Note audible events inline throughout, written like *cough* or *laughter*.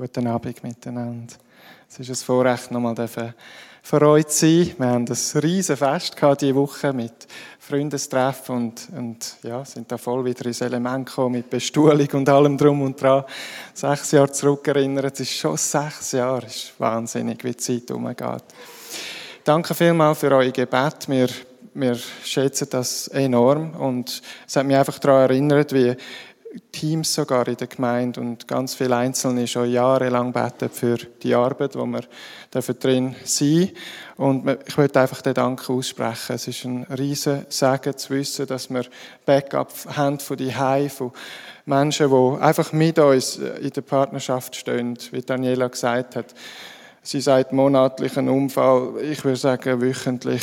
Guten Abend miteinander. Es ist ein Vorrecht, nochmal für euch zu sein. Wir haben ein riesen Fest diese Woche mit Freundestreffen und, und ja, sind da voll wieder ins Element gekommen mit Bestuhlung und allem drum und dran. Sechs Jahre zurückerinnert, es ist schon sechs Jahre. Es ist wahnsinnig, wie die Zeit umgeht. Danke vielmals für euer Gebet. Wir wir schätzen das enorm und es hat mich einfach daran erinnert, wie Teams sogar in der Gemeinde und ganz viele Einzelne schon jahrelang beten für die Arbeit, wo wir drin sein Und ich möchte einfach den Dank aussprechen. Es ist ein riesen Segen zu wissen, dass wir Backup haben von die von Menschen, die einfach mit uns in der Partnerschaft stehen, wie Daniela gesagt hat. Sie sagt monatlich einen Unfall, ich würde sagen wöchentlich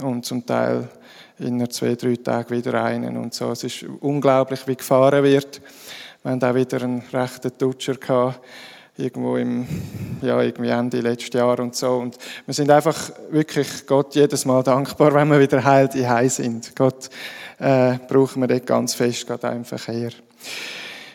und zum Teil in zwei, drei Tagen wieder einen und so. Es ist unglaublich, wie gefahren wird. Wir haben auch wieder einen rechten Tutscher gehabt, irgendwo im, ja, irgendwie Ende letzten Jahr und so. Und wir sind einfach wirklich Gott jedes Mal dankbar, wenn wir wieder heil die sind. Gott äh, brauchen wir dort ganz fest, gerade auch im.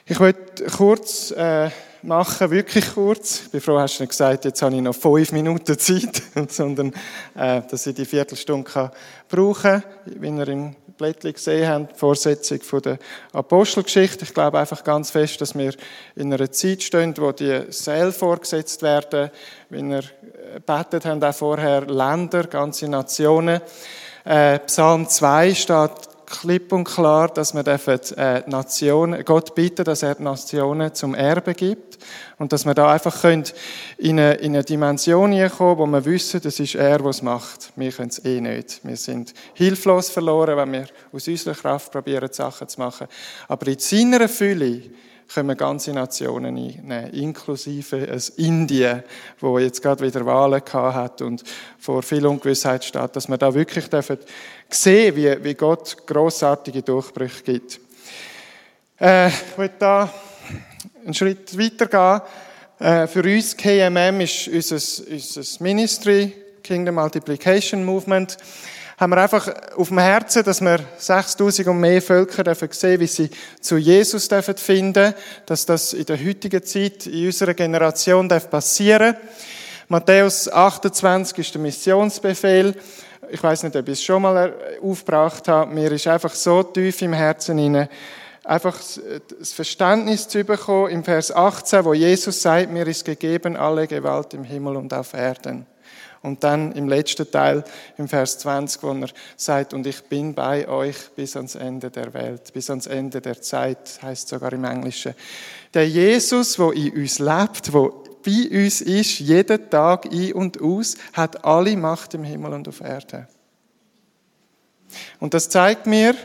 Ich möchte kurz äh, machen, wirklich kurz. Ich bin froh, hast du nicht gesagt, jetzt habe ich noch fünf Minuten Zeit, *laughs* sondern äh, dass ich die Viertelstunde kann brauchen kann, wie ihr im Blättchen gesehen habt, die Vorsetzung von der Apostelgeschichte. Ich glaube einfach ganz fest, dass wir in einer Zeit stehen, wo die Seele vorgesetzt werden, wie wir äh, betet haben, auch vorher Länder, ganze Nationen. Äh, Psalm 2 steht klipp und klar, dass wir äh, Nationen, Gott bitten, dass er die Nationen zum Erbe gibt und dass wir da einfach in eine, in eine Dimension kommen, wo wir wissen, das ist er, was macht. Wir können es eh nicht. Wir sind hilflos verloren, wenn wir aus unserer Kraft probieren, Sachen zu machen. Aber in seiner Fülle können wir ganze Nationen einnehmen, inklusive ein Indien, wo jetzt gerade wieder Wahlen gehabt hat und vor viel Ungewissheit steht, dass wir da wirklich dürfen sehen, wie, wie Gott großartige Durchbrüche gibt. Äh, ich will da einen Schritt weitergehen. Äh, für uns KMM ist unser, unser Ministry Kingdom Multiplication Movement haben wir einfach auf dem Herzen, dass wir 6000 und mehr Völker dürfen sehen, wie sie zu Jesus dürfen finden, dass das in der heutigen Zeit, in unserer Generation darf passieren. Matthäus 28 ist der Missionsbefehl. Ich weiß nicht, ob ich es schon mal aufgebracht habe. Mir ist einfach so tief im Herzen hinein, einfach das Verständnis zu bekommen im Vers 18, wo Jesus sagt, mir ist gegeben alle Gewalt im Himmel und auf Erden. Und dann im letzten Teil, im Vers 20, wo er sagt, und ich bin bei euch bis ans Ende der Welt, bis ans Ende der Zeit, heißt sogar im Englischen. Der Jesus, wo in uns lebt, wo bei uns ist, jeden Tag ein und aus, hat alle Macht im Himmel und auf Erde. Und das zeigt mir,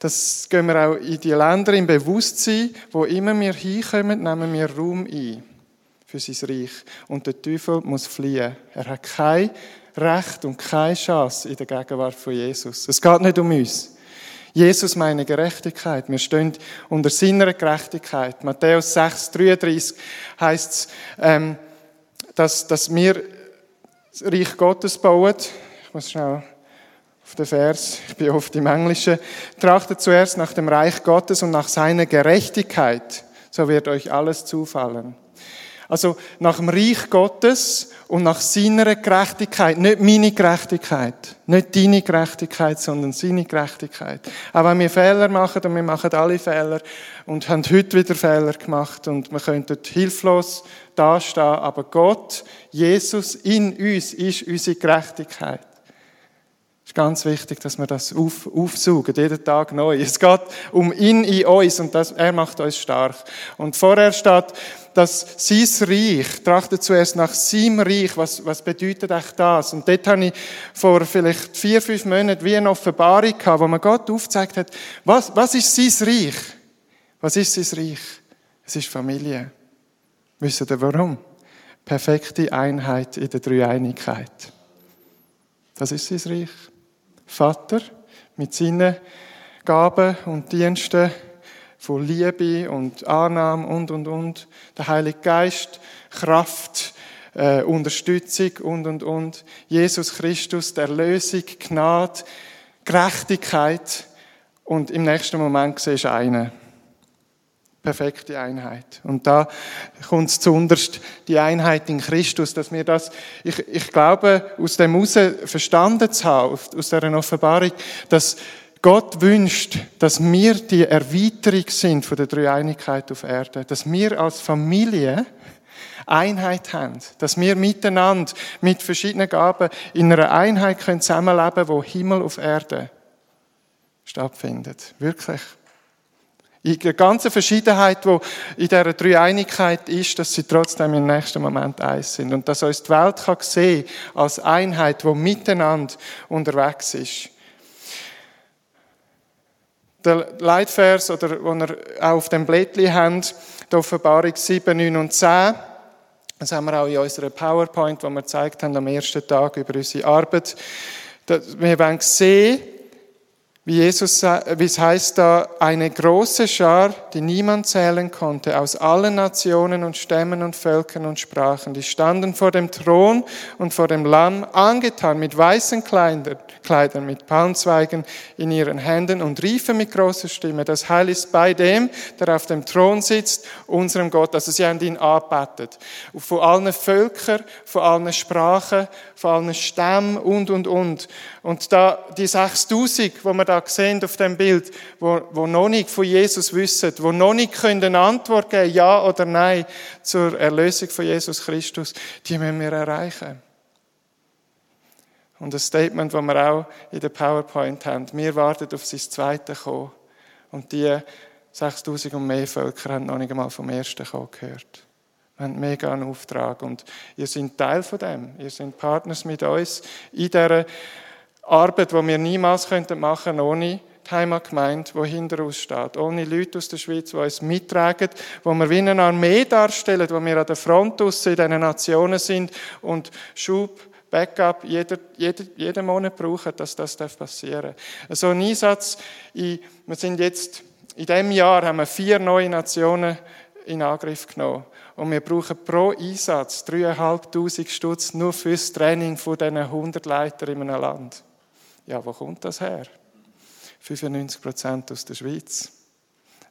das gehen wir auch in die Länder im Bewusstsein, wo immer wir hinkommen, nehmen wir Raum ein für sein Reich. Und der Teufel muss fliehen. Er hat kein Recht und keine Chance in der Gegenwart von Jesus. Es geht nicht um uns. Jesus meine Gerechtigkeit. Wir stehen unter seiner Gerechtigkeit. Matthäus 6, 33 heißt es, ähm, dass, dass wir das Reich Gottes bauen. Ich muss schnell auf den Vers, ich bin oft im Englischen. Trachtet zuerst nach dem Reich Gottes und nach seiner Gerechtigkeit, so wird euch alles zufallen. Also nach dem Reich Gottes und nach seiner Gerechtigkeit. Nicht meine Gerechtigkeit. Nicht deine Gerechtigkeit, sondern seine Gerechtigkeit. Auch wenn wir Fehler machen, und wir machen alle Fehler, und haben heute wieder Fehler gemacht, und wir könnten hilflos dastehen, aber Gott, Jesus in uns, ist unsere Gerechtigkeit ist ganz wichtig, dass wir das auf, aufsuchen, jeden Tag neu. Es geht um ihn in uns und das, er macht uns stark. Und vorher steht, dass sein Reich, trachtet zuerst nach seinem Reich, was, was bedeutet echt das? Und dort habe ich vor vielleicht vier, fünf Monaten wie eine Offenbarung gehabt, wo man Gott aufgezeigt hat, was, was ist sein Reich? Was ist sein Reich? Es ist Familie. Wissen ihr warum? Perfekte Einheit in der Dreieinigkeit. Das ist sein Reich. Vater mit seinen Gaben und Diensten von Liebe und Annahme und, und, und. Der Heilige Geist, Kraft, äh, Unterstützung und, und, und. Jesus Christus, der Erlösung, Gnade, Gerechtigkeit. Und im nächsten Moment siehst du einen. Perfekte Einheit. Und da kommt es zuunterst die Einheit in Christus, dass wir das, ich, ich glaube, aus dem heraus verstanden zu haben, aus dieser Offenbarung, dass Gott wünscht, dass wir die Erweiterung sind von der Dreieinigkeit auf Erde, dass wir als Familie Einheit haben, dass wir miteinander mit verschiedenen Gaben in einer Einheit können zusammenleben, wo Himmel auf Erde stattfindet. Wirklich. In der ganzen Verschiedenheit, die in dieser Dreieinigkeit ist, dass sie trotzdem im nächsten Moment eins sind. Und dass uns die Welt kann sehen als Einheit, die miteinander unterwegs ist. Der Leitvers, oder, den ihr auch auf dem Blättchen habt, die Offenbarung 7, 9 und 10, das haben wir auch in unserer PowerPoint, die wir gezeigt haben am ersten Tag über unsere Arbeit. Wir wollen sehen, wie Jesus, wie es heißt da, eine große Schar, die niemand zählen konnte, aus allen Nationen und Stämmen und Völkern und Sprachen, die standen vor dem Thron und vor dem Lamm, angetan mit weißen Kleidern, mit Palmzweigen in ihren Händen und riefen mit großer Stimme, das Heil ist bei dem, der auf dem Thron sitzt, unserem Gott. Also sie haben ihn angebetet. Von allen Völkern, von allen Sprachen, von allen Stämmen und, und, und. Und da, die 6000, die wir da sehen auf dem Bild, wo, wo noch nicht von Jesus wissen, wo noch nicht können eine Antwort geben, ja oder nein, zur Erlösung von Jesus Christus, die müssen wir erreichen. Und ein Statement, das wir auch in der PowerPoint haben. Wir warten auf sein zweites Kommen. Und die 6000 und mehr Völker haben noch nicht einmal vom ersten Kommen gehört. Wir haben mega einen Auftrag. Und ihr seid Teil von dem. Ihr seid Partners mit uns in dieser Arbeit, die wir niemals machen könnten ohne die Heimatgemeinde, die hinter uns steht. Ohne Leute aus der Schweiz, die uns mittragen, wo wir wie eine Armee darstellen, wo wir an der Front in diesen Nationen sind und Schub Backup jeder, jeder, jeden Monat brauchen, dass das passieren darf. So ein Einsatz, in, wir sind jetzt, in diesem Jahr haben wir vier neue Nationen in Angriff genommen. Und wir brauchen pro Einsatz 3'500 Stutz nur fürs Training von diesen 100 Leitern in einem Land. Ja, wo kommt das her? 95 Prozent aus der Schweiz.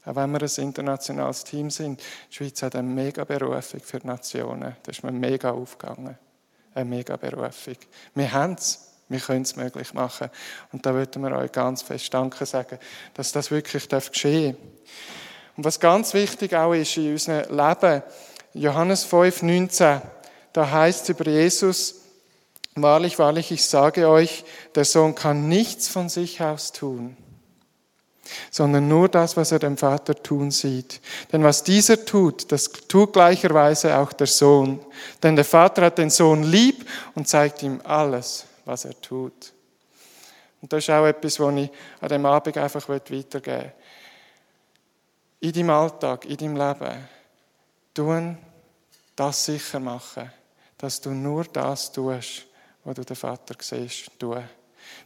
Auch wenn wir ein internationales Team sind, die Schweiz hat eine mega Berufung für die Nationen. Da ist mir mega aufgegangen eine mega Berufung. Wir haben es. Wir können es möglich machen. Und da würden wir euch ganz fest Danke sagen, dass das wirklich geschehen darf. Und was ganz wichtig auch ist in unserem Leben, Johannes 5, 19, da heißt es über Jesus, wahrlich, wahrlich, ich sage euch, der Sohn kann nichts von sich aus tun sondern nur das, was er dem Vater tun sieht. Denn was dieser tut, das tut gleicherweise auch der Sohn. Denn der Vater hat den Sohn lieb und zeigt ihm alles, was er tut. Und das ist auch etwas, was ich an dem Abend einfach weitergeben will. In deinem Alltag, in deinem Leben, tun das sicher machen, dass du nur das tust, was du den Vater siehst, tun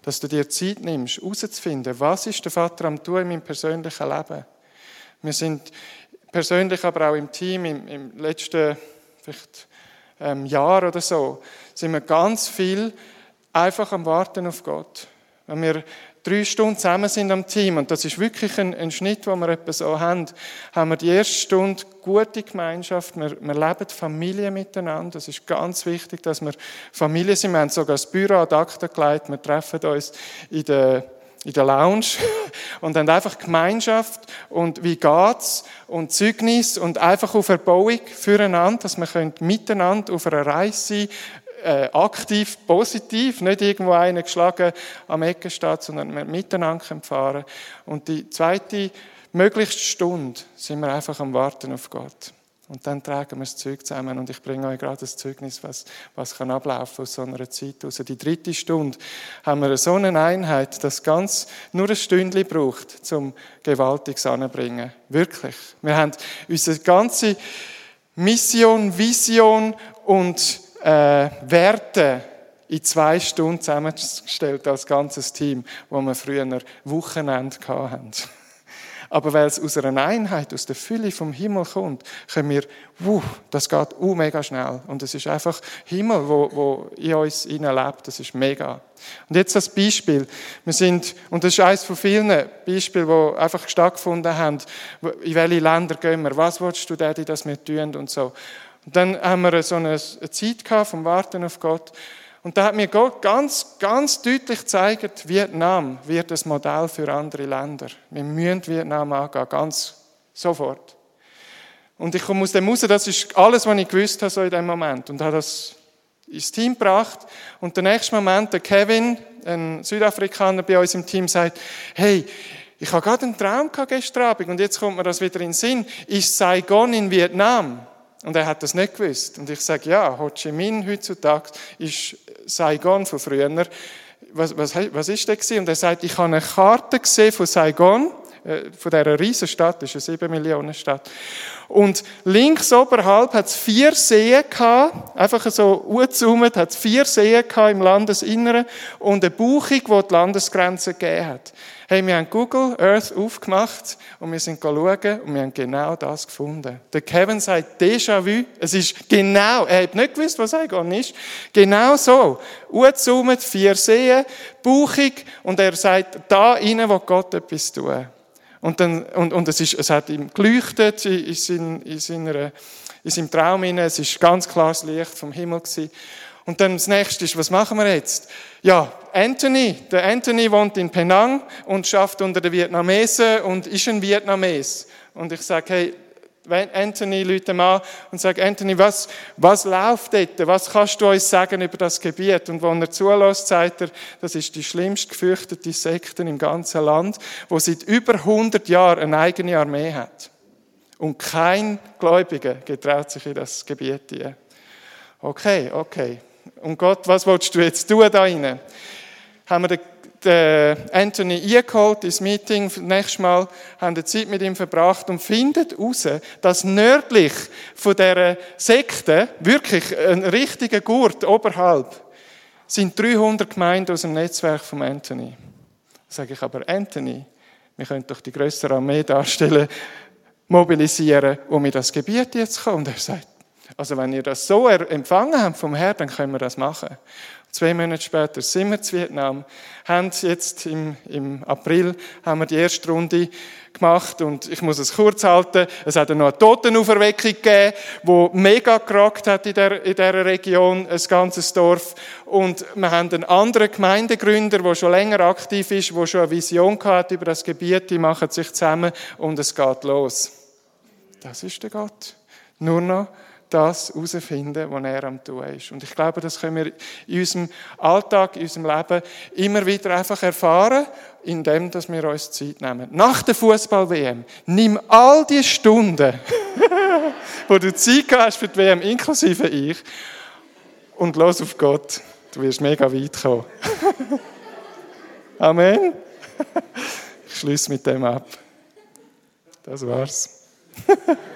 dass du dir Zeit nimmst, herauszufinden, was ist der Vater am tun in meinem persönlichen Leben. Wir sind persönlich, aber auch im Team, im, im letzten vielleicht, ähm, Jahr oder so, sind wir ganz viel einfach am Warten auf Gott. Wenn wir drei Stunden zusammen sind am Team, und das ist wirklich ein, ein Schnitt, den wir etwa so haben, haben wir die erste Stunde gute Gemeinschaft, wir, wir leben Familie miteinander, das ist ganz wichtig, dass wir Familie sind, wir haben sogar das Büro ad acta gelegt, wir treffen uns in der in der Lounge *laughs* und haben einfach Gemeinschaft und wie geht's und Zeugnis und einfach auf Erbauung füreinander, dass wir miteinander auf einer Reise sein äh, aktiv, positiv, nicht irgendwo einer geschlagen am Ecke steht, sondern wir miteinander fahren Und die zweite möglichst Stunde sind wir einfach am Warten auf Gott. Und dann tragen wir das Zeug zusammen und ich bringe euch gerade das Zeugnis, was, was kann ablaufen aus so einer Zeit heraus. Die dritte Stunde haben wir so eine Einheit, dass ganz nur ein Stündchen braucht, zum Gewaltiges anzubringen. Wirklich. Wir haben unsere ganze Mission, Vision und äh, Werte in zwei Stunden zusammengestellt als ganzes Team, wo wir früher Wochenende hatten. Aber weil es aus einer Einheit, aus der Fülle vom Himmel kommt, können wir, wuh, das geht uh, mega schnell. Und es ist einfach Himmel, wo, wo in uns lebt. Das ist mega. Und jetzt das Beispiel. Wir sind, und das ist eines von vielen Beispielen, die einfach stattgefunden haben. In welche Länder gehen wir? Was willst du, Daddy, dass wir tun? Und so. Und dann haben wir so eine Zeit gehabt vom Warten auf Gott. Und da hat mir Gott ganz, ganz deutlich gezeigt, Vietnam wird das Modell für andere Länder. Wir müssen Vietnam angehen, ganz sofort. Und ich komme aus dem raus, das ist alles, was ich gewusst habe so in dem Moment. Und habe das ins Team gebracht. Und der nächste Moment, der Kevin, ein Südafrikaner bei uns im Team, sagt, hey, ich habe gerade einen Traum gehabt gestern Abend und jetzt kommt mir das wieder in den Saigon in Vietnam? Und er hat das nicht gewusst. Und ich sage, ja, Ho Chi Minh heutzutage ist Saigon von früher. Was, was, was ist das gewesen? Und er sagt, ich habe eine Karte gesehen von Saigon, äh, von dieser riesen Stadt, das ist eine 7 Millionen Stadt. Und links oberhalb hat es vier Seen gehabt, einfach so ungezoomt, hat es vier Seen gehabt im Landesinneren und eine Buchung, die die Landesgrenze gegeben hat. Hey, wir haben Google Earth aufgemacht und wir sind schauen und wir haben genau das gefunden. Der Kevin sagt Déjà-vu. Es ist genau, er hat nicht gewusst, was eigentlich ist. Genau so. Ungezoomt, vier Seen, Buchung und er sagt, da rein wo Gott etwas tun. Und, dann, und, und es, ist, es hat ihm geleuchtet in, in, in, seiner, in seinem Traum. Es ist ganz klares Licht vom Himmel. Gewesen. Und dann das nächste ist, was machen wir jetzt? Ja, Anthony. Der Anthony wohnt in Penang und schafft unter den Vietnamesen und ist ein Vietnames. Und ich sage, hey, Anthony Leute an und sagt, Anthony, was, was läuft dort? Was kannst du uns sagen über das Gebiet? Und wenn er zulässt, sagt er, das ist die schlimmst gefürchtete Sekte im ganzen Land, wo seit über 100 Jahren eine eigene Armee hat. Und kein Gläubiger getraut sich in das Gebiet hier. Okay, okay. Und Gott, was willst du jetzt tun da rein? Haben wir den den Anthony eingeholt ins Meeting, nächstes Mal haben wir Zeit mit ihm verbracht und findet heraus, dass nördlich von dieser Sekte, wirklich ein richtiger Gurt oberhalb, sind 300 Gemeinden aus dem Netzwerk von Anthony. Da sage ich aber, Anthony, wir können doch die größere Armee darstellen, mobilisieren, um in das Gebiet jetzt zu kommen. Und er sagt, also wenn ihr das so empfangen habt vom Herrn, dann können wir das machen. Zwei Monate später sind wir zu Vietnam, haben jetzt im, im April haben wir die erste Runde gemacht und ich muss es kurz halten. Es hat noch eine Totenauferweckung gegeben, wo mega gerockt hat in der, in dieser Region, ein ganzes Dorf. Und wir haben einen anderen Gemeindegründer, der schon länger aktiv ist, der schon eine Vision hat über das Gebiet, die machen sich zusammen und es geht los. Das ist der Gott. Nur noch das herausfinden, was er am tun ist. Und ich glaube, das können wir in unserem Alltag, in unserem Leben immer wieder einfach erfahren, indem dass wir uns Zeit nehmen. Nach der Fußball-WM, nimm all die Stunden, *laughs* wo du Zeit hast für die WM, inklusive ich, und los auf Gott. Du wirst mega weit kommen. *laughs* Amen. Ich schließe mit dem ab. Das war's. *laughs*